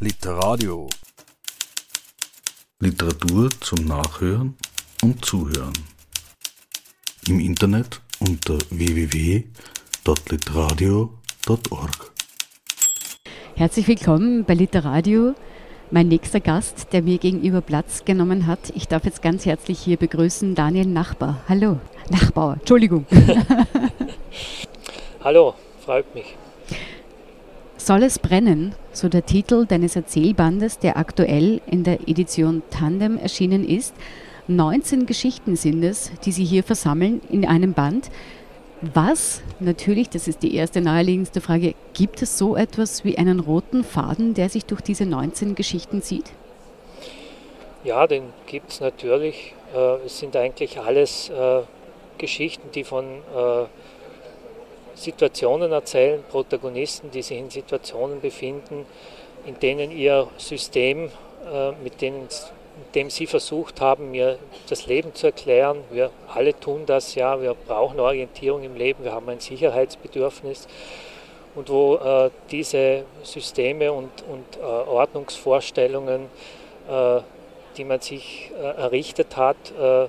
Literadio. Literatur zum Nachhören und Zuhören. Im Internet unter www.literadio.org. Herzlich willkommen bei Literadio. Mein nächster Gast, der mir gegenüber Platz genommen hat. Ich darf jetzt ganz herzlich hier begrüßen Daniel Nachbar. Hallo. Nachbauer, Entschuldigung. Hallo, freut mich. Soll es brennen, so der Titel deines Erzählbandes, der aktuell in der Edition Tandem erschienen ist. 19 Geschichten sind es, die Sie hier versammeln in einem Band. Was, natürlich, das ist die erste naheliegendste Frage, gibt es so etwas wie einen roten Faden, der sich durch diese 19 Geschichten zieht? Ja, den gibt es natürlich. Äh, es sind eigentlich alles äh, Geschichten, die von äh, Situationen erzählen, Protagonisten, die sich in Situationen befinden, in denen ihr System, äh, mit, denen, mit dem sie versucht haben, mir das Leben zu erklären. Wir alle tun das ja, wir brauchen Orientierung im Leben, wir haben ein Sicherheitsbedürfnis. Und wo äh, diese Systeme und, und äh, Ordnungsvorstellungen, äh, die man sich äh, errichtet hat, äh,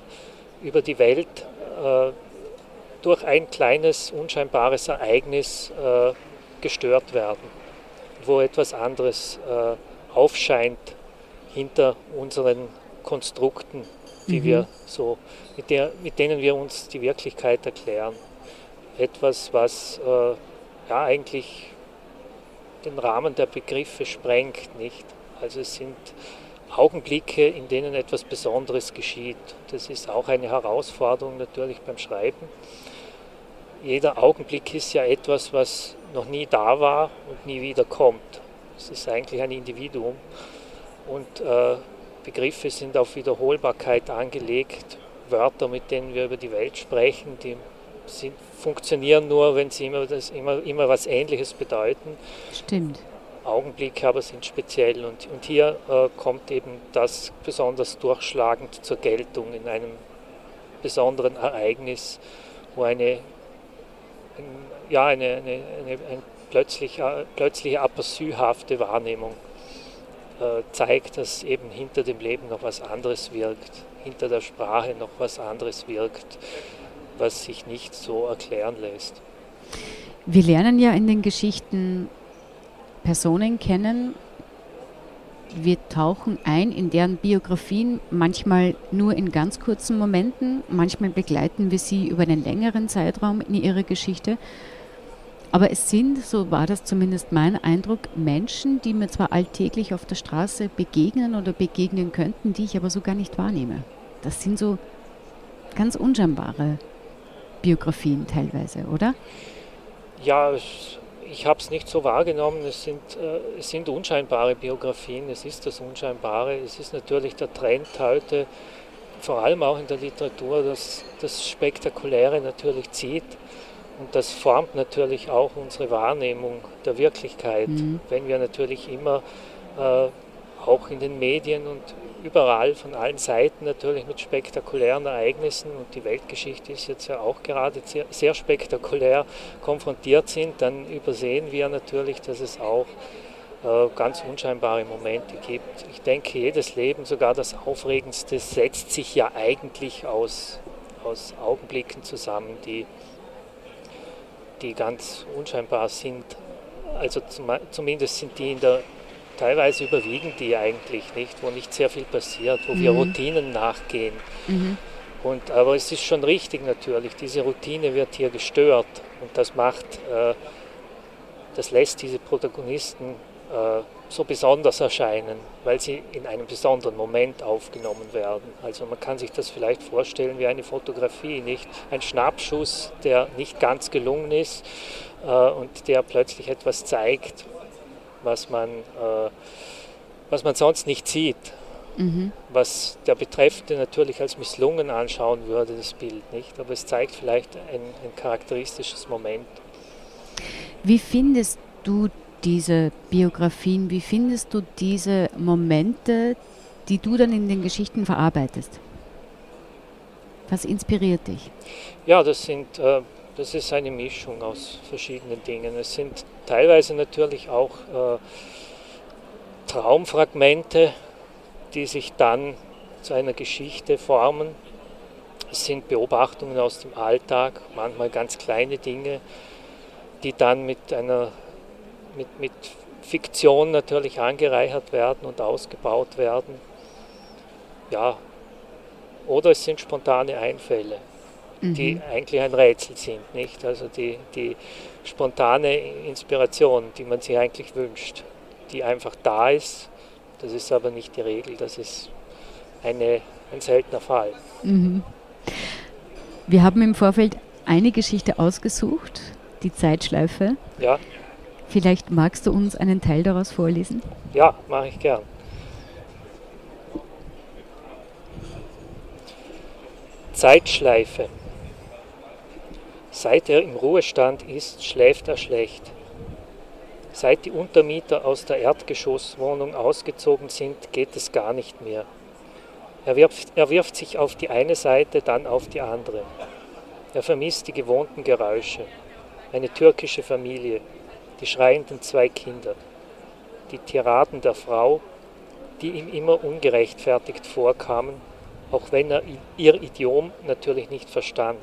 über die Welt durch ein kleines, unscheinbares Ereignis äh, gestört werden, wo etwas anderes äh, aufscheint hinter unseren Konstrukten, die mhm. wir so, mit, der, mit denen wir uns die Wirklichkeit erklären. Etwas, was äh, ja eigentlich den Rahmen der Begriffe sprengt, nicht? Also es sind Augenblicke, in denen etwas Besonderes geschieht. Das ist auch eine Herausforderung natürlich beim Schreiben jeder Augenblick ist ja etwas, was noch nie da war und nie wieder kommt. Es ist eigentlich ein Individuum und äh, Begriffe sind auf Wiederholbarkeit angelegt. Wörter, mit denen wir über die Welt sprechen, die sind, funktionieren nur, wenn sie immer, das, immer, immer was Ähnliches bedeuten. Stimmt. Augenblicke aber sind speziell und, und hier äh, kommt eben das besonders durchschlagend zur Geltung in einem besonderen Ereignis, wo eine ja, eine, eine, eine, eine plötzliche, plötzliche aperçuhafte Wahrnehmung äh, zeigt, dass eben hinter dem Leben noch was anderes wirkt, hinter der Sprache noch was anderes wirkt, was sich nicht so erklären lässt. Wir lernen ja in den Geschichten Personen kennen, wir tauchen ein in deren Biografien, manchmal nur in ganz kurzen Momenten, manchmal begleiten wir sie über einen längeren Zeitraum in ihrer Geschichte. Aber es sind, so war das zumindest mein Eindruck, Menschen, die mir zwar alltäglich auf der Straße begegnen oder begegnen könnten, die ich aber so gar nicht wahrnehme. Das sind so ganz unscheinbare Biografien teilweise, oder? Ja, ich habe es nicht so wahrgenommen. Es sind, äh, es sind unscheinbare Biografien, es ist das Unscheinbare. Es ist natürlich der Trend heute, vor allem auch in der Literatur, dass das Spektakuläre natürlich zieht. Und das formt natürlich auch unsere Wahrnehmung der Wirklichkeit, mhm. wenn wir natürlich immer äh, auch in den Medien und überall von allen Seiten natürlich mit spektakulären Ereignissen und die Weltgeschichte ist jetzt ja auch gerade sehr, sehr spektakulär konfrontiert sind, dann übersehen wir natürlich, dass es auch äh, ganz unscheinbare Momente gibt. Ich denke, jedes Leben, sogar das Aufregendste, setzt sich ja eigentlich aus, aus Augenblicken zusammen, die, die ganz unscheinbar sind. Also zum, zumindest sind die in der teilweise überwiegen die eigentlich nicht, wo nicht sehr viel passiert, wo mhm. wir Routinen nachgehen. Mhm. Und, aber es ist schon richtig natürlich, diese Routine wird hier gestört und das macht, äh, das lässt diese Protagonisten äh, so besonders erscheinen, weil sie in einem besonderen Moment aufgenommen werden. Also man kann sich das vielleicht vorstellen wie eine Fotografie, nicht ein Schnappschuss, der nicht ganz gelungen ist äh, und der plötzlich etwas zeigt, was man, äh, was man sonst nicht sieht. Mhm. Was der Betreffende natürlich als misslungen anschauen würde, das Bild nicht. Aber es zeigt vielleicht ein, ein charakteristisches Moment. Wie findest du diese Biografien, wie findest du diese Momente, die du dann in den Geschichten verarbeitest? Was inspiriert dich? Ja, das sind äh, das ist eine Mischung aus verschiedenen Dingen. Es sind teilweise natürlich auch äh, Traumfragmente, die sich dann zu einer Geschichte formen. Es sind Beobachtungen aus dem Alltag, manchmal ganz kleine Dinge, die dann mit einer mit, mit Fiktion natürlich angereichert werden und ausgebaut werden. Ja, oder es sind spontane Einfälle, mhm. die eigentlich ein Rätsel sind, nicht? Also die, die spontane Inspiration, die man sich eigentlich wünscht, die einfach da ist. Das ist aber nicht die Regel, das ist eine, ein seltener Fall. Mhm. Wir haben im Vorfeld eine Geschichte ausgesucht, die Zeitschleife. Ja. Vielleicht magst du uns einen Teil daraus vorlesen? Ja, mache ich gern. Zeitschleife. Seit er im Ruhestand ist, schläft er schlecht. Seit die Untermieter aus der Erdgeschosswohnung ausgezogen sind, geht es gar nicht mehr. Er wirft, er wirft sich auf die eine Seite, dann auf die andere. Er vermisst die gewohnten Geräusche. Eine türkische Familie, die schreienden zwei Kinder, die Tiraden der Frau, die ihm immer ungerechtfertigt vorkamen, auch wenn er ihr Idiom natürlich nicht verstand.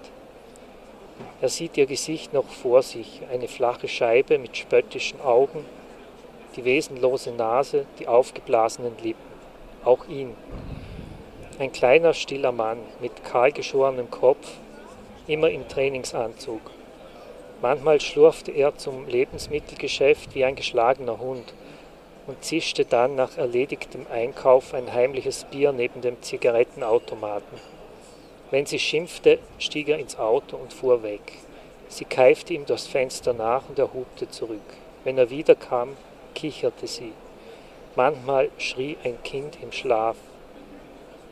Er sieht ihr Gesicht noch vor sich, eine flache Scheibe mit spöttischen Augen, die wesenlose Nase, die aufgeblasenen Lippen. Auch ihn. Ein kleiner, stiller Mann mit kahlgeschorenem Kopf, immer im Trainingsanzug. Manchmal schlurfte er zum Lebensmittelgeschäft wie ein geschlagener Hund und zischte dann nach erledigtem Einkauf ein heimliches Bier neben dem Zigarettenautomaten. Wenn sie schimpfte, stieg er ins Auto und fuhr weg. Sie keifte ihm das Fenster nach und er hupte zurück. Wenn er wiederkam, kicherte sie. Manchmal schrie ein Kind im Schlaf.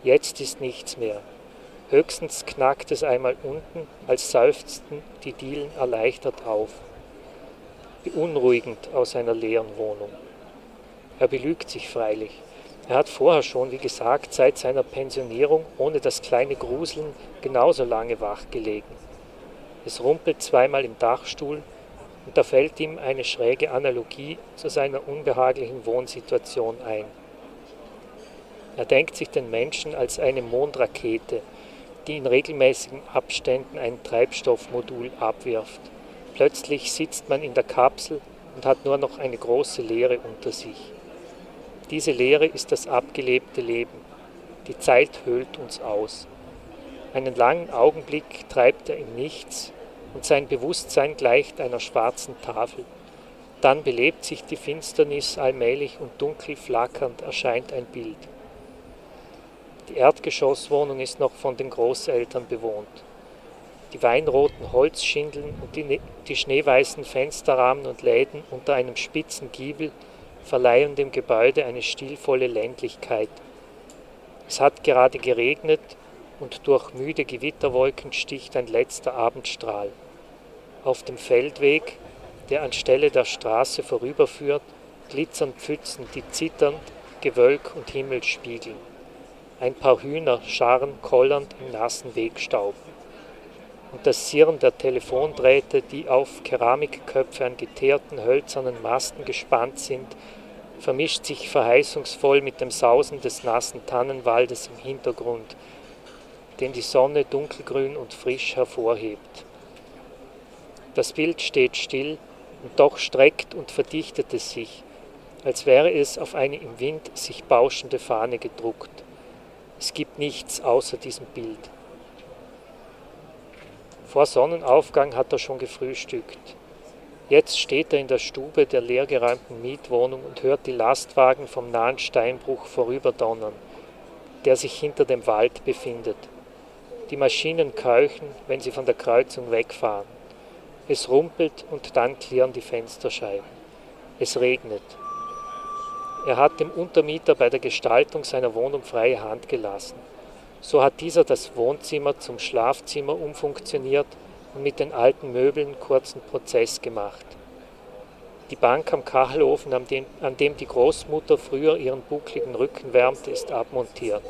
Jetzt ist nichts mehr. Höchstens knackt es einmal unten, als seufzten die Dielen erleichtert auf. Beunruhigend aus einer leeren Wohnung. Er belügt sich freilich. Er hat vorher schon, wie gesagt, seit seiner Pensionierung ohne das kleine Gruseln genauso lange wach gelegen. Es rumpelt zweimal im Dachstuhl und da fällt ihm eine schräge Analogie zu seiner unbehaglichen Wohnsituation ein. Er denkt sich den Menschen als eine Mondrakete, die in regelmäßigen Abständen ein Treibstoffmodul abwirft. Plötzlich sitzt man in der Kapsel und hat nur noch eine große Leere unter sich. Diese Leere ist das abgelebte Leben. Die Zeit höhlt uns aus. Einen langen Augenblick treibt er im Nichts und sein Bewusstsein gleicht einer schwarzen Tafel. Dann belebt sich die Finsternis allmählich und dunkel flackernd erscheint ein Bild. Die Erdgeschosswohnung ist noch von den Großeltern bewohnt. Die weinroten Holzschindeln und die, die schneeweißen Fensterrahmen und Läden unter einem spitzen Giebel verleihen dem Gebäude eine stilvolle Ländlichkeit. Es hat gerade geregnet und durch müde Gewitterwolken sticht ein letzter Abendstrahl. Auf dem Feldweg, der anstelle der Straße vorüberführt, glitzern Pfützen, die zitternd Gewölk und Himmel spiegeln. Ein paar Hühner scharren kollernd im nassen Wegstaub. Und das Sirren der Telefondrähte, die auf Keramikköpfe an geteerten hölzernen Masten gespannt sind, vermischt sich verheißungsvoll mit dem Sausen des nassen Tannenwaldes im Hintergrund, den die Sonne dunkelgrün und frisch hervorhebt. Das Bild steht still und doch streckt und verdichtet es sich, als wäre es auf eine im Wind sich bauschende Fahne gedruckt. Es gibt nichts außer diesem Bild. Vor Sonnenaufgang hat er schon gefrühstückt. Jetzt steht er in der Stube der leergeräumten Mietwohnung und hört die Lastwagen vom nahen Steinbruch vorüberdonnern, der sich hinter dem Wald befindet. Die Maschinen keuchen, wenn sie von der Kreuzung wegfahren. Es rumpelt und dann klirren die Fensterscheiben. Es regnet. Er hat dem Untermieter bei der Gestaltung seiner Wohnung freie Hand gelassen. So hat dieser das Wohnzimmer zum Schlafzimmer umfunktioniert und mit den alten Möbeln kurzen Prozess gemacht. Die Bank am Kachelofen, an dem, an dem die Großmutter früher ihren buckligen Rücken wärmte, ist abmontiert.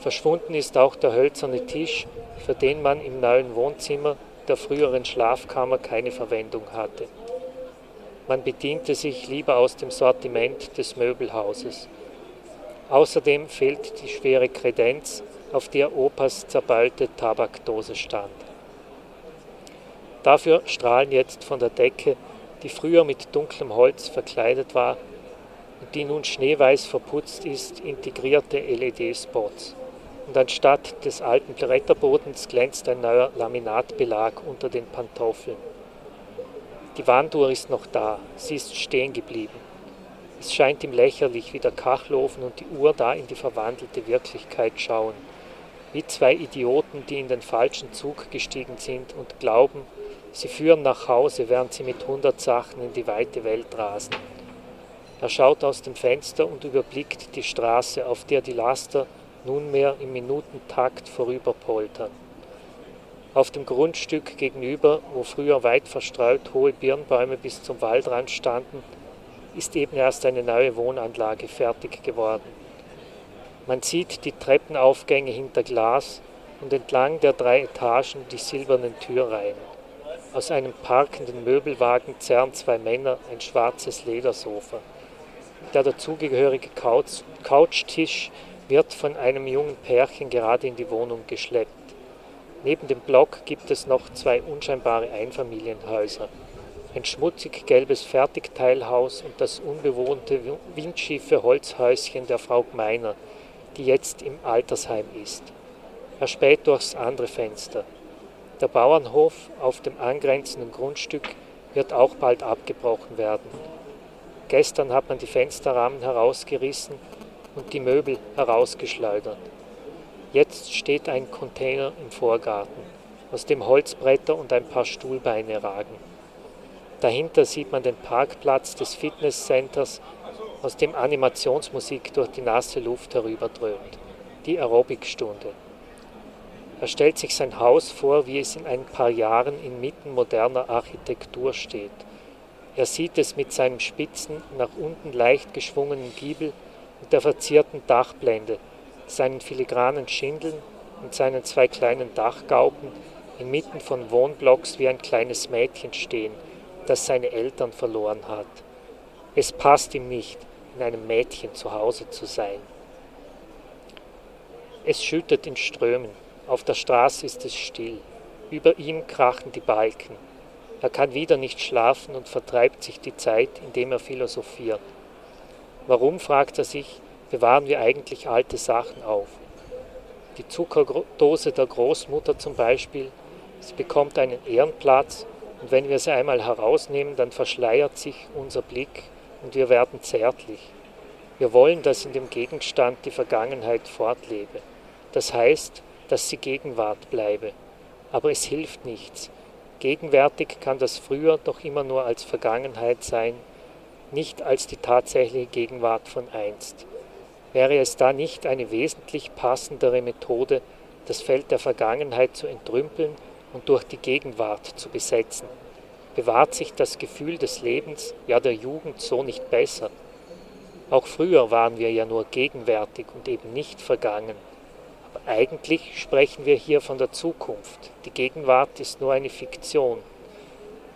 Verschwunden ist auch der hölzerne Tisch, für den man im neuen Wohnzimmer der früheren Schlafkammer keine Verwendung hatte. Man bediente sich lieber aus dem Sortiment des Möbelhauses. Außerdem fehlt die schwere Kredenz, auf der Opas zerbeulte Tabakdose stand. Dafür strahlen jetzt von der Decke, die früher mit dunklem Holz verkleidet war und die nun schneeweiß verputzt ist, integrierte LED-Spots. Und anstatt des alten Bretterbodens glänzt ein neuer Laminatbelag unter den Pantoffeln. Die Wanduhr ist noch da, sie ist stehen geblieben. Es scheint ihm lächerlich, wie der Kachelofen und die Uhr da in die verwandelte Wirklichkeit schauen. Wie zwei Idioten, die in den falschen Zug gestiegen sind und glauben, sie führen nach Hause, während sie mit hundert Sachen in die weite Welt rasen. Er schaut aus dem Fenster und überblickt die Straße, auf der die Laster nunmehr im Minutentakt vorüberpoltern. Auf dem Grundstück gegenüber, wo früher weit verstreut hohe Birnbäume bis zum Waldrand standen, ist eben erst eine neue Wohnanlage fertig geworden. Man sieht die Treppenaufgänge hinter Glas und entlang der drei Etagen die silbernen Türreihen. Aus einem parkenden Möbelwagen zerren zwei Männer ein schwarzes Ledersofa. Der dazugehörige Couch Couchtisch wird von einem jungen Pärchen gerade in die Wohnung geschleppt. Neben dem Block gibt es noch zwei unscheinbare Einfamilienhäuser. Ein schmutzig gelbes Fertigteilhaus und das unbewohnte windschiefe Holzhäuschen der Frau Gmeiner, die jetzt im Altersheim ist. Er späht durchs andere Fenster. Der Bauernhof auf dem angrenzenden Grundstück wird auch bald abgebrochen werden. Gestern hat man die Fensterrahmen herausgerissen und die Möbel herausgeschleudert. Jetzt steht ein Container im Vorgarten, aus dem Holzbretter und ein paar Stuhlbeine ragen. Dahinter sieht man den Parkplatz des Fitnesscenters, aus dem Animationsmusik durch die nasse Luft herüberdröhnt. Die Aerobicstunde. Er stellt sich sein Haus vor, wie es in ein paar Jahren inmitten moderner Architektur steht. Er sieht es mit seinem spitzen, nach unten leicht geschwungenen Giebel und der verzierten Dachblende, seinen filigranen Schindeln und seinen zwei kleinen Dachgauben inmitten von Wohnblocks wie ein kleines Mädchen stehen, das seine Eltern verloren hat. Es passt ihm nicht, in einem Mädchen zu Hause zu sein. Es schüttet in Strömen, auf der Straße ist es still, über ihm krachen die Balken. Er kann wieder nicht schlafen und vertreibt sich die Zeit, indem er philosophiert. Warum, fragt er sich, bewahren wir eigentlich alte Sachen auf. Die Zuckerdose der Großmutter zum Beispiel, sie bekommt einen Ehrenplatz und wenn wir sie einmal herausnehmen, dann verschleiert sich unser Blick und wir werden zärtlich. Wir wollen, dass in dem Gegenstand die Vergangenheit fortlebe. Das heißt, dass sie Gegenwart bleibe. Aber es hilft nichts. Gegenwärtig kann das früher doch immer nur als Vergangenheit sein, nicht als die tatsächliche Gegenwart von einst. Wäre es da nicht eine wesentlich passendere Methode, das Feld der Vergangenheit zu entrümpeln und durch die Gegenwart zu besetzen? Bewahrt sich das Gefühl des Lebens, ja der Jugend so nicht besser? Auch früher waren wir ja nur gegenwärtig und eben nicht vergangen. Eigentlich sprechen wir hier von der Zukunft. Die Gegenwart ist nur eine Fiktion.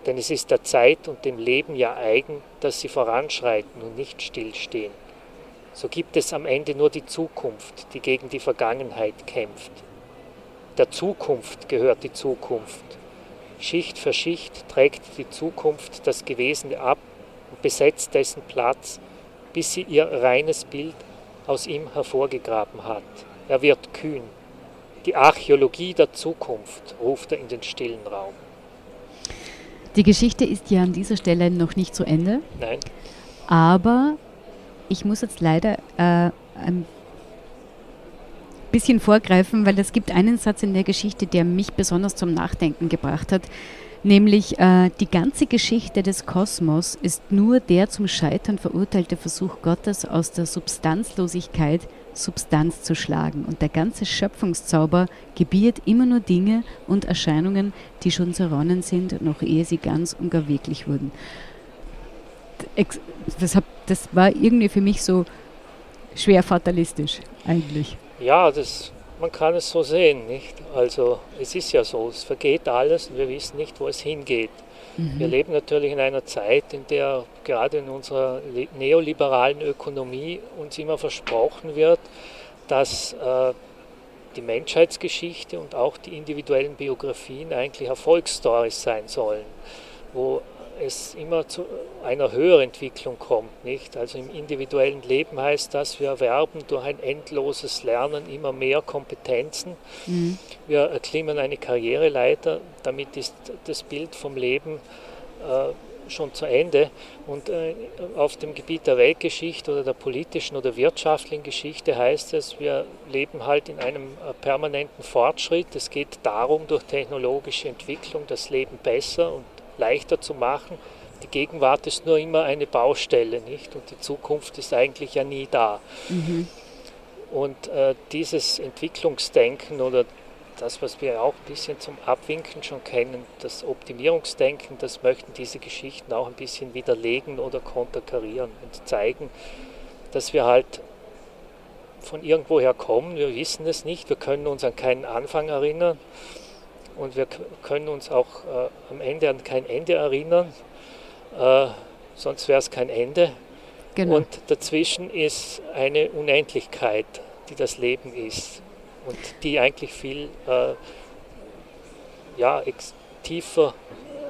Denn es ist der Zeit und dem Leben ja eigen, dass sie voranschreiten und nicht stillstehen so gibt es am Ende nur die Zukunft, die gegen die Vergangenheit kämpft. Der Zukunft gehört die Zukunft. Schicht für Schicht trägt die Zukunft das Gewesene ab und besetzt dessen Platz, bis sie ihr reines Bild aus ihm hervorgegraben hat. Er wird kühn. Die Archäologie der Zukunft, ruft er in den stillen Raum. Die Geschichte ist ja an dieser Stelle noch nicht zu Ende. Nein. Aber ich muss jetzt leider äh, ein bisschen vorgreifen, weil es gibt einen Satz in der Geschichte, der mich besonders zum Nachdenken gebracht hat. Nämlich äh, die ganze Geschichte des Kosmos ist nur der zum Scheitern verurteilte Versuch Gottes aus der Substanzlosigkeit Substanz zu schlagen. Und der ganze Schöpfungszauber gebiert immer nur Dinge und Erscheinungen, die schon zerronnen sind, noch ehe sie ganz und gar wirklich wurden das, hab, das war irgendwie für mich so schwer fatalistisch eigentlich. Ja, das man kann es so sehen, nicht? Also es ist ja so, es vergeht alles und wir wissen nicht, wo es hingeht. Mhm. Wir leben natürlich in einer Zeit, in der gerade in unserer neoliberalen Ökonomie uns immer versprochen wird, dass äh, die Menschheitsgeschichte und auch die individuellen Biografien eigentlich Erfolgsstories sein sollen, wo es immer zu einer höheren Entwicklung kommt. Nicht? Also im individuellen Leben heißt das, wir erwerben durch ein endloses Lernen immer mehr Kompetenzen. Mhm. Wir erklimmen eine Karriereleiter, damit ist das Bild vom Leben äh, schon zu Ende. Und äh, auf dem Gebiet der Weltgeschichte oder der politischen oder wirtschaftlichen Geschichte heißt es, wir leben halt in einem äh, permanenten Fortschritt. Es geht darum, durch technologische Entwicklung das Leben besser und leichter zu machen. Die Gegenwart ist nur immer eine Baustelle, nicht? Und die Zukunft ist eigentlich ja nie da. Mhm. Und äh, dieses Entwicklungsdenken oder das, was wir auch ein bisschen zum Abwinken schon kennen, das Optimierungsdenken, das möchten diese Geschichten auch ein bisschen widerlegen oder konterkarieren und zeigen, dass wir halt von irgendwoher kommen, wir wissen es nicht, wir können uns an keinen Anfang erinnern und wir können uns auch äh, am Ende an kein Ende erinnern, äh, sonst wäre es kein Ende. Genau. Und dazwischen ist eine Unendlichkeit, die das Leben ist und die eigentlich viel äh, ja, tiefer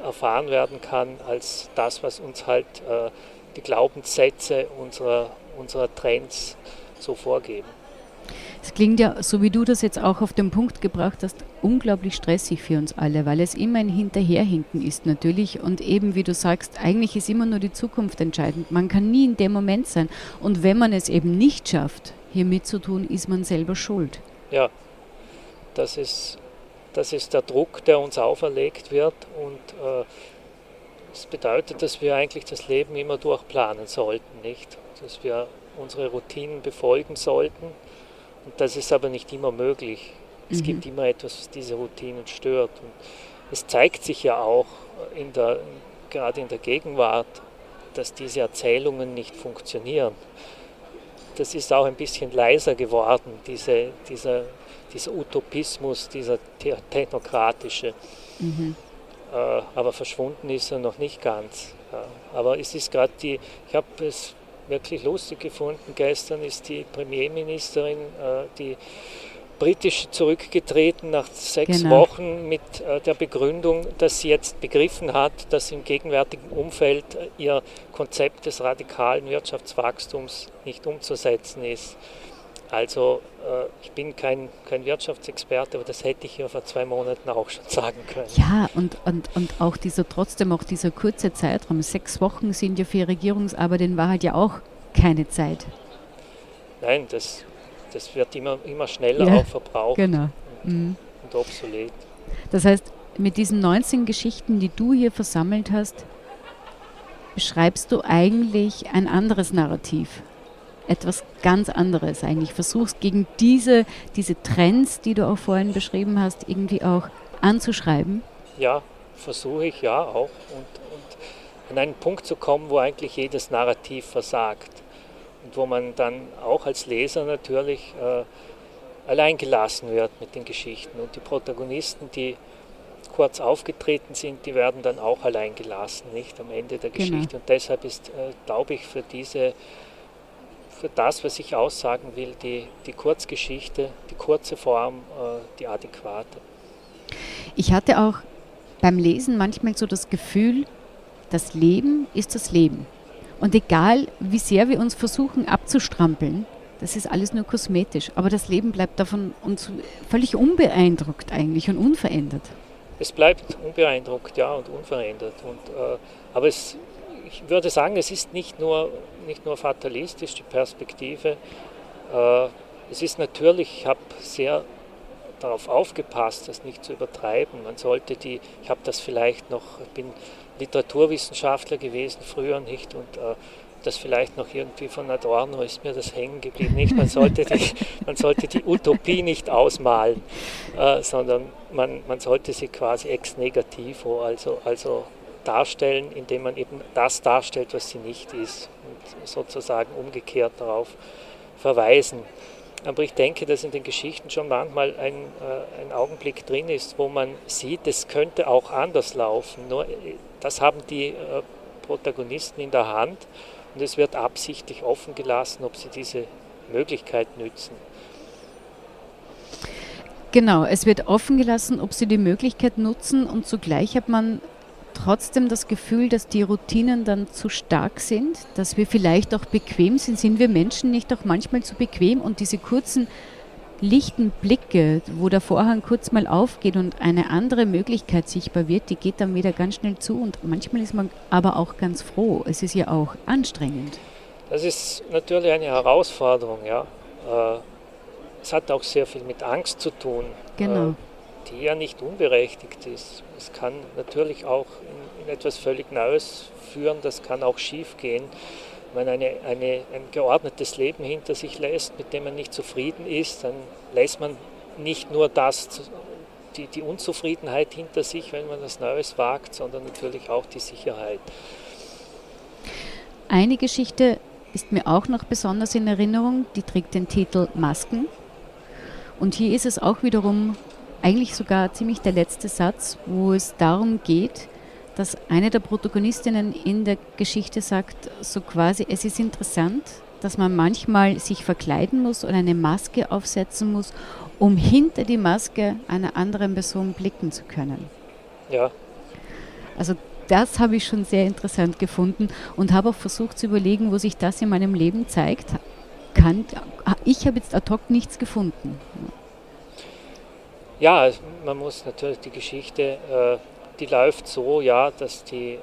erfahren werden kann als das, was uns halt äh, die Glaubenssätze unserer, unserer Trends so vorgeben. Es klingt ja, so wie du das jetzt auch auf den Punkt gebracht hast, unglaublich stressig für uns alle, weil es immer ein Hinterherhinken ist natürlich und eben wie du sagst, eigentlich ist immer nur die Zukunft entscheidend. Man kann nie in dem Moment sein und wenn man es eben nicht schafft, hier mitzutun, ist man selber schuld. Ja, das ist, das ist der Druck, der uns auferlegt wird und äh, das bedeutet, dass wir eigentlich das Leben immer durchplanen sollten, nicht? Dass wir unsere Routinen befolgen sollten und das ist aber nicht immer möglich. Es mhm. gibt immer etwas, was diese Routinen stört. Und es zeigt sich ja auch in der, gerade in der Gegenwart, dass diese Erzählungen nicht funktionieren. Das ist auch ein bisschen leiser geworden, diese, dieser, dieser Utopismus, dieser technokratische. Mhm. Äh, aber verschwunden ist er noch nicht ganz. aber es ist gerade die, ich habe es wirklich lustig gefunden. Gestern ist die Premierministerin, äh, die britische, zurückgetreten nach sechs genau. Wochen mit äh, der Begründung, dass sie jetzt begriffen hat, dass im gegenwärtigen Umfeld äh, ihr Konzept des radikalen Wirtschaftswachstums nicht umzusetzen ist. Also äh, ich bin kein, kein Wirtschaftsexperte, aber das hätte ich ja vor zwei Monaten auch schon sagen können. Ja, und, und, und auch dieser trotzdem auch dieser kurze Zeitraum, sechs Wochen sind ja für Regierungsarbeit in Wahrheit ja auch keine Zeit. Nein, das, das wird immer, immer schneller ja, auch verbraucht genau. und, mhm. und obsolet. Das heißt, mit diesen 19 Geschichten, die du hier versammelt hast, beschreibst du eigentlich ein anderes Narrativ etwas ganz anderes eigentlich. Versuchst gegen diese, diese Trends, die du auch vorhin beschrieben hast, irgendwie auch anzuschreiben? Ja, versuche ich ja auch. Und, und an einen Punkt zu kommen, wo eigentlich jedes Narrativ versagt. Und wo man dann auch als Leser natürlich äh, allein gelassen wird mit den Geschichten. Und die Protagonisten, die kurz aufgetreten sind, die werden dann auch allein gelassen, nicht am Ende der genau. Geschichte. Und deshalb ist, äh, glaube ich, für diese für das, was ich aussagen will, die, die Kurzgeschichte, die kurze Form, äh, die adäquate. Ich hatte auch beim Lesen manchmal so das Gefühl, das Leben ist das Leben. Und egal, wie sehr wir uns versuchen abzustrampeln, das ist alles nur kosmetisch, aber das Leben bleibt davon uns völlig unbeeindruckt eigentlich und unverändert. Es bleibt unbeeindruckt, ja, und unverändert. Und, äh, aber es, ich würde sagen, es ist nicht nur nicht nur fatalistisch, die Perspektive. Äh, es ist natürlich, ich habe sehr darauf aufgepasst, das nicht zu übertreiben. Man sollte die, ich habe das vielleicht noch, bin Literaturwissenschaftler gewesen früher nicht und äh, das vielleicht noch irgendwie von Adorno ist mir das hängen geblieben. Nicht, man sollte die, man sollte die Utopie nicht ausmalen, äh, sondern man, man sollte sie quasi ex negativo, also, also darstellen, indem man eben das darstellt, was sie nicht ist und sozusagen umgekehrt darauf verweisen. Aber ich denke, dass in den Geschichten schon manchmal ein, äh, ein Augenblick drin ist, wo man sieht, es könnte auch anders laufen. Nur äh, das haben die äh, Protagonisten in der Hand und es wird absichtlich offen gelassen, ob sie diese Möglichkeit nützen. Genau, es wird offen gelassen, ob sie die Möglichkeit nutzen und zugleich hat man trotzdem das Gefühl, dass die Routinen dann zu stark sind, dass wir vielleicht auch bequem sind. Sind wir Menschen nicht auch manchmal zu bequem und diese kurzen lichten Blicke, wo der Vorhang kurz mal aufgeht und eine andere Möglichkeit sichtbar wird, die geht dann wieder ganz schnell zu und manchmal ist man aber auch ganz froh. Es ist ja auch anstrengend. Das ist natürlich eine Herausforderung, ja. Äh, es hat auch sehr viel mit Angst zu tun. Genau. Die ja nicht unberechtigt ist. Es kann natürlich auch in, in etwas völlig Neues führen, das kann auch schief gehen. Wenn man eine, eine, ein geordnetes Leben hinter sich lässt, mit dem man nicht zufrieden ist, dann lässt man nicht nur das, die, die Unzufriedenheit hinter sich, wenn man was Neues wagt, sondern natürlich auch die Sicherheit. Eine Geschichte ist mir auch noch besonders in Erinnerung, die trägt den Titel Masken. Und hier ist es auch wiederum eigentlich sogar ziemlich der letzte Satz, wo es darum geht, dass eine der Protagonistinnen in der Geschichte sagt, so quasi, es ist interessant, dass man manchmal sich verkleiden muss oder eine Maske aufsetzen muss, um hinter die Maske einer anderen Person blicken zu können. Ja. Also das habe ich schon sehr interessant gefunden und habe auch versucht zu überlegen, wo sich das in meinem Leben zeigt. Kann, ich habe jetzt ad hoc nichts gefunden. Ja, man muss natürlich die Geschichte, äh, die läuft so, ja, dass die,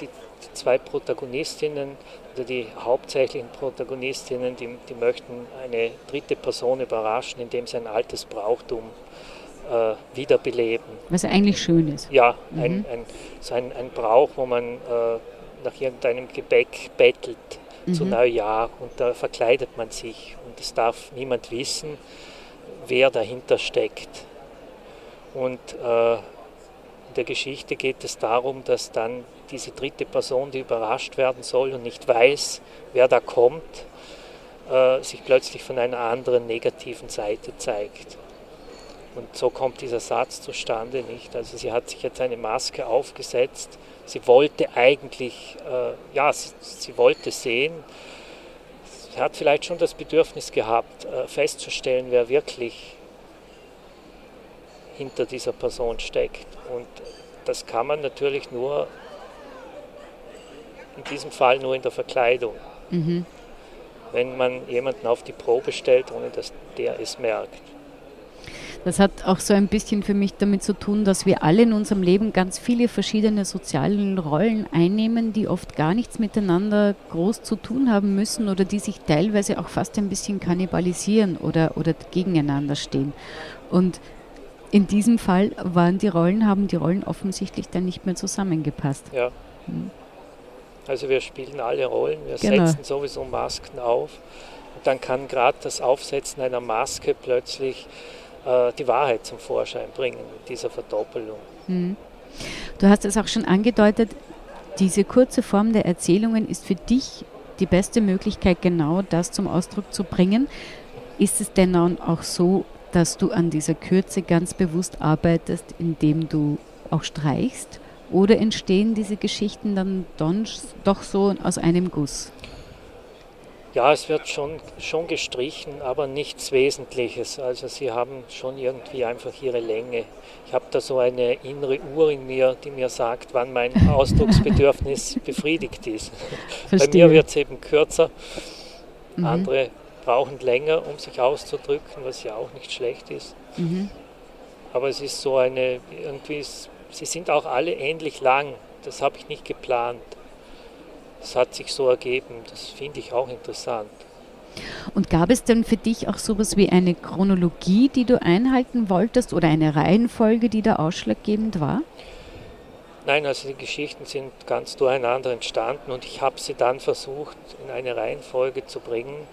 die, die, zwei Protagonistinnen oder die hauptsächlichen Protagonistinnen, die, die möchten eine dritte Person überraschen, indem sie ein altes Brauchtum äh, wiederbeleben. Was eigentlich schön ist. Ja, mhm. ein, ein, so ein, ein Brauch, wo man äh, nach irgendeinem Gebäck bettelt mhm. zu Neujahr und da verkleidet man sich und es darf niemand wissen wer dahinter steckt. Und äh, in der Geschichte geht es darum, dass dann diese dritte Person, die überrascht werden soll und nicht weiß, wer da kommt, äh, sich plötzlich von einer anderen negativen Seite zeigt. Und so kommt dieser Satz zustande nicht. Also sie hat sich jetzt eine Maske aufgesetzt. Sie wollte eigentlich, äh, ja, sie, sie wollte sehen, hat vielleicht schon das Bedürfnis gehabt, äh, festzustellen, wer wirklich hinter dieser Person steckt. Und das kann man natürlich nur, in diesem Fall nur in der Verkleidung. Mhm. Wenn man jemanden auf die Probe stellt, ohne dass der es merkt. Das hat auch so ein bisschen für mich damit zu tun, dass wir alle in unserem Leben ganz viele verschiedene soziale Rollen einnehmen, die oft gar nichts miteinander groß zu tun haben müssen oder die sich teilweise auch fast ein bisschen kannibalisieren oder, oder gegeneinander stehen. Und in diesem Fall waren die Rollen, haben die Rollen offensichtlich dann nicht mehr zusammengepasst. Ja. Hm. Also wir spielen alle Rollen, wir genau. setzen sowieso Masken auf. Und dann kann gerade das Aufsetzen einer Maske plötzlich äh, die Wahrheit zum Vorschein bringen mit dieser Verdoppelung. Mhm. Du hast es auch schon angedeutet, diese kurze Form der Erzählungen ist für dich die beste Möglichkeit, genau das zum Ausdruck zu bringen. Ist es denn auch so, dass du an dieser Kürze ganz bewusst arbeitest, indem du auch streichst? Oder entstehen diese Geschichten dann doch so aus einem Guss? Ja, es wird schon, schon gestrichen, aber nichts Wesentliches. Also sie haben schon irgendwie einfach ihre Länge. Ich habe da so eine innere Uhr in mir, die mir sagt, wann mein Ausdrucksbedürfnis befriedigt ist. Verstehe. Bei mir wird es eben kürzer. Mhm. Andere brauchen länger, um sich auszudrücken, was ja auch nicht schlecht ist. Mhm. Aber es ist so eine, irgendwie, sie sind auch alle ähnlich lang. Das habe ich nicht geplant. Das hat sich so ergeben. Das finde ich auch interessant. Und gab es denn für dich auch sowas wie eine Chronologie, die du einhalten wolltest oder eine Reihenfolge, die da ausschlaggebend war? Nein, also die Geschichten sind ganz durcheinander entstanden und ich habe sie dann versucht in eine Reihenfolge zu bringen,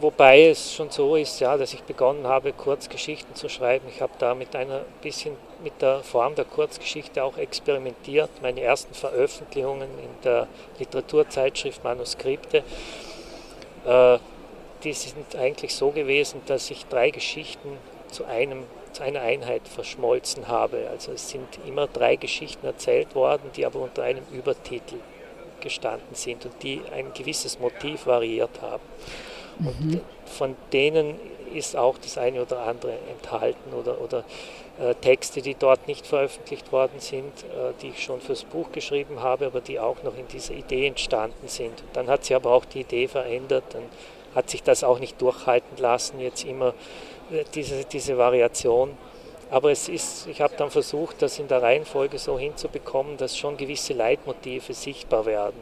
Wobei es schon so ist, ja, dass ich begonnen habe, Kurzgeschichten zu schreiben. Ich habe da mit einer bisschen mit der Form der Kurzgeschichte auch experimentiert. Meine ersten Veröffentlichungen in der Literaturzeitschrift Manuskripte. Äh, die sind eigentlich so gewesen, dass ich drei Geschichten zu, einem, zu einer Einheit verschmolzen habe. Also es sind immer drei Geschichten erzählt worden, die aber unter einem Übertitel gestanden sind und die ein gewisses Motiv variiert haben. Und mhm. von denen ist auch das eine oder andere enthalten oder, oder Texte, die dort nicht veröffentlicht worden sind, äh, die ich schon fürs Buch geschrieben habe, aber die auch noch in dieser Idee entstanden sind. Dann hat sich aber auch die Idee verändert, dann hat sich das auch nicht durchhalten lassen, jetzt immer äh, diese, diese Variation. Aber es ist, ich habe dann versucht, das in der Reihenfolge so hinzubekommen, dass schon gewisse Leitmotive sichtbar werden.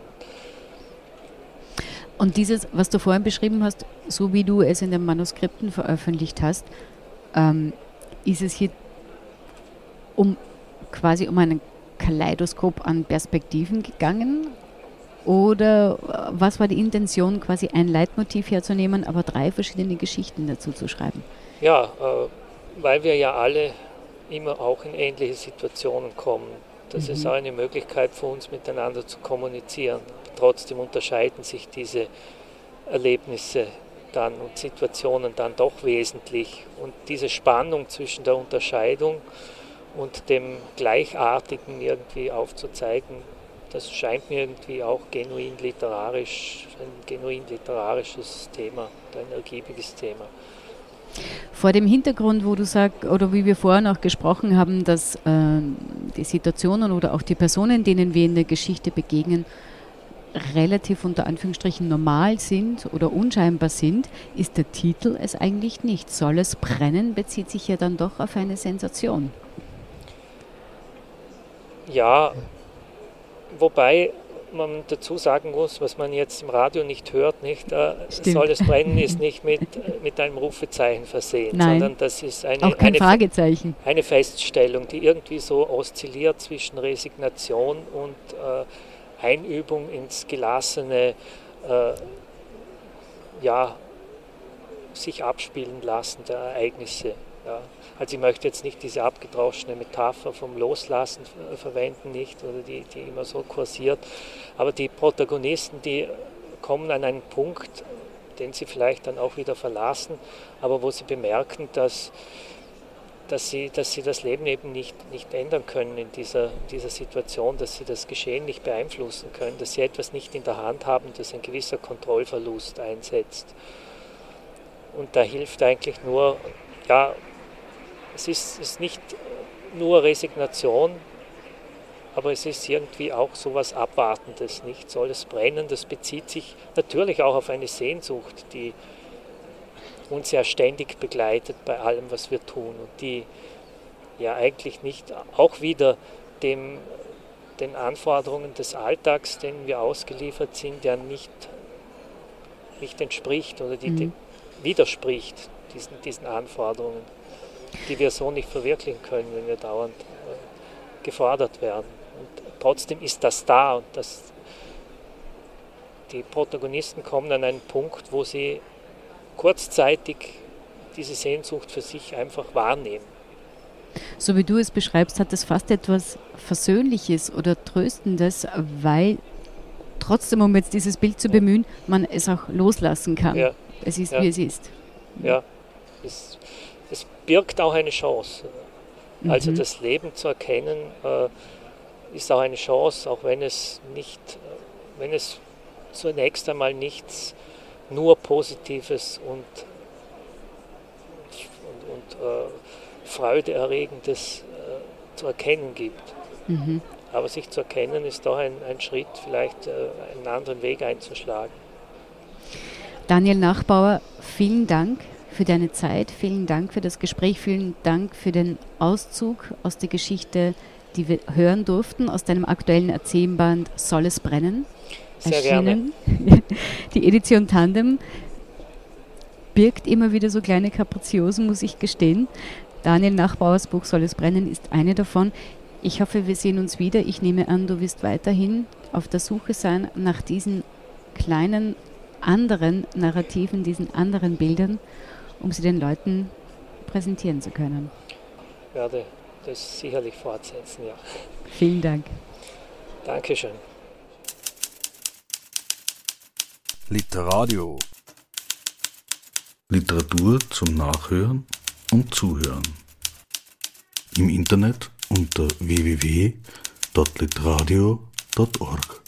Und dieses, was du vorhin beschrieben hast, so wie du es in den Manuskripten veröffentlicht hast, ähm, ist es hier um quasi um einen Kaleidoskop an Perspektiven gegangen? Oder äh, was war die Intention, quasi ein Leitmotiv herzunehmen, aber drei verschiedene Geschichten dazu zu schreiben? Ja, äh, weil wir ja alle immer auch in ähnliche Situationen kommen. Das mhm. ist auch eine Möglichkeit für uns miteinander zu kommunizieren. Trotzdem unterscheiden sich diese Erlebnisse dann und Situationen dann doch wesentlich. Und diese Spannung zwischen der Unterscheidung und dem Gleichartigen irgendwie aufzuzeigen, das scheint mir irgendwie auch genuin literarisch, ein genuin literarisches Thema, ein ergiebiges Thema. Vor dem Hintergrund, wo du sagst, oder wie wir vorher noch gesprochen haben, dass äh, die Situationen oder auch die Personen, denen wir in der Geschichte begegnen, relativ unter Anführungsstrichen normal sind oder unscheinbar sind, ist der Titel es eigentlich nicht. Soll es brennen, bezieht sich ja dann doch auf eine Sensation. Ja, wobei man dazu sagen muss, was man jetzt im Radio nicht hört, nicht, äh, soll es brennen, ist nicht mit, mit einem Rufezeichen versehen, Nein, sondern das ist eine, auch kein eine, Fragezeichen. eine Feststellung, die irgendwie so oszilliert zwischen Resignation und äh, Einübung ins gelassene, äh, ja, sich abspielen lassen der Ereignisse. Ja. Also ich möchte jetzt nicht diese abgedroschene Metapher vom Loslassen verwenden, nicht, oder die, die immer so kursiert. Aber die Protagonisten, die kommen an einen Punkt, den sie vielleicht dann auch wieder verlassen, aber wo sie bemerken, dass, dass, sie, dass sie das Leben eben nicht, nicht ändern können in dieser, dieser Situation, dass sie das Geschehen nicht beeinflussen können, dass sie etwas nicht in der Hand haben, dass ein gewisser Kontrollverlust einsetzt. Und da hilft eigentlich nur, ja, es ist, ist nicht nur Resignation, aber es ist irgendwie auch so etwas Abwartendes, nicht? Soll es brennen? Das bezieht sich natürlich auch auf eine Sehnsucht, die uns ja ständig begleitet bei allem, was wir tun und die ja eigentlich nicht auch wieder dem, den Anforderungen des Alltags, denen wir ausgeliefert sind, ja nicht, nicht entspricht oder die, mhm. widerspricht diesen, diesen Anforderungen die wir so nicht verwirklichen können, wenn wir dauernd äh, gefordert werden. Und trotzdem ist das da und das, die Protagonisten kommen an einen Punkt, wo sie kurzzeitig diese Sehnsucht für sich einfach wahrnehmen. So wie du es beschreibst, hat es fast etwas Versöhnliches oder Tröstendes, weil trotzdem, um jetzt dieses Bild zu bemühen, man es auch loslassen kann. Ja. Es ist, ja. wie es ist. Ja, es es birgt auch eine Chance. Mhm. Also das Leben zu erkennen äh, ist auch eine Chance, auch wenn es nicht, äh, wenn es zunächst einmal nichts nur Positives und, und, und äh, Freudeerregendes äh, zu erkennen gibt. Mhm. Aber sich zu erkennen ist doch ein, ein Schritt, vielleicht äh, einen anderen Weg einzuschlagen. Daniel Nachbauer, vielen Dank für deine Zeit. Vielen Dank für das Gespräch. Vielen Dank für den Auszug aus der Geschichte, die wir hören durften, aus deinem aktuellen Erzählband Soll es brennen? Sehr erschienen. Gerne. Die Edition Tandem birgt immer wieder so kleine Kapriziosen, muss ich gestehen. Daniel Nachbauers Buch Soll es brennen ist eine davon. Ich hoffe, wir sehen uns wieder. Ich nehme an, du wirst weiterhin auf der Suche sein nach diesen kleinen anderen Narrativen, diesen anderen Bildern um sie den Leuten präsentieren zu können. Ich werde das sicherlich fortsetzen, ja. Vielen Dank. Literadio Literatur zum Nachhören und Zuhören. Im Internet unter www.literadio.org.